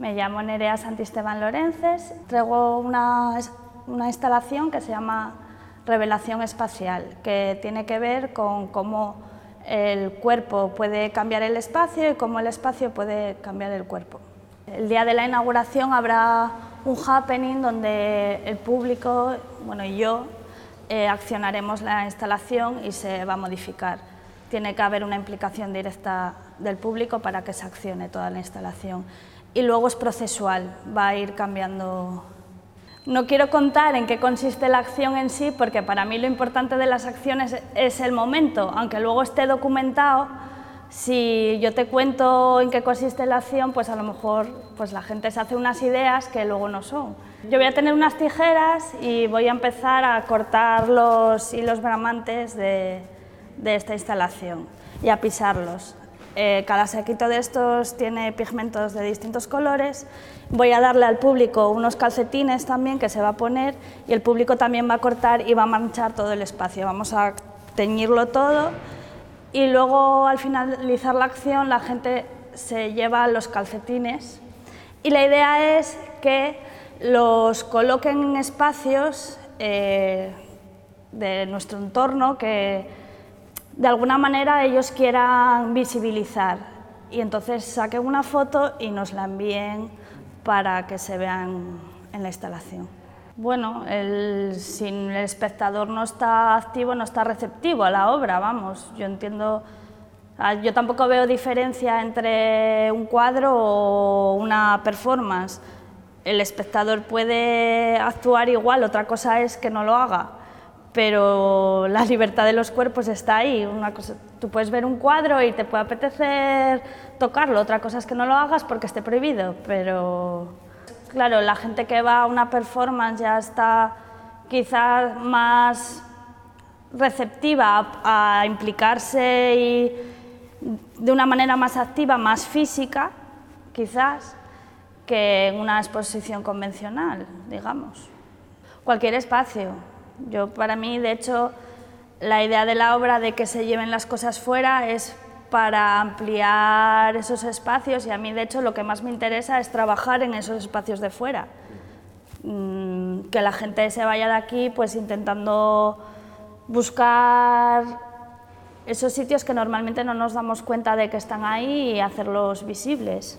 Me llamo Nerea Santisteban Lorences, traigo una, una instalación que se llama Revelación Espacial, que tiene que ver con cómo el cuerpo puede cambiar el espacio y cómo el espacio puede cambiar el cuerpo. El día de la inauguración habrá un happening donde el público, bueno, y yo, eh, accionaremos la instalación y se va a modificar. Tiene que haber una implicación directa del público para que se accione toda la instalación. Y luego es procesual, va a ir cambiando. No quiero contar en qué consiste la acción en sí, porque para mí lo importante de las acciones es el momento, aunque luego esté documentado, si yo te cuento en qué consiste la acción, pues a lo mejor pues la gente se hace unas ideas que luego no son. Yo voy a tener unas tijeras y voy a empezar a cortar los hilos bramantes de, de esta instalación y a pisarlos. Eh, cada saquito de estos tiene pigmentos de distintos colores. Voy a darle al público unos calcetines también que se va a poner y el público también va a cortar y va a manchar todo el espacio. Vamos a teñirlo todo y luego al finalizar la acción la gente se lleva los calcetines y la idea es que los coloquen en espacios eh, de nuestro entorno que de alguna manera ellos quieran visibilizar y entonces saquen una foto y nos la envíen para que se vean en la instalación. Bueno, el, si el espectador no está activo, no está receptivo a la obra, vamos. Yo entiendo, ah, yo tampoco veo diferencia entre un cuadro o una performance. El espectador puede actuar igual, otra cosa es que no lo haga, pero la libertad de los cuerpos está ahí. Una cosa, tú puedes ver un cuadro y te puede apetecer tocarlo, otra cosa es que no lo hagas porque esté prohibido, pero claro, la gente que va a una performance ya está quizás más receptiva a, implicarse y de una manera más activa, más física, quizás, que en una exposición convencional, digamos. Cualquier espacio. Yo, para mí, de hecho, la idea de la obra de que se lleven las cosas fuera es para ampliar esos espacios y a mí de hecho lo que más me interesa es trabajar en esos espacios de fuera. Mm, que la gente se vaya de aquí pues intentando buscar esos sitios que normalmente no nos damos cuenta de que están ahí y hacerlos visibles.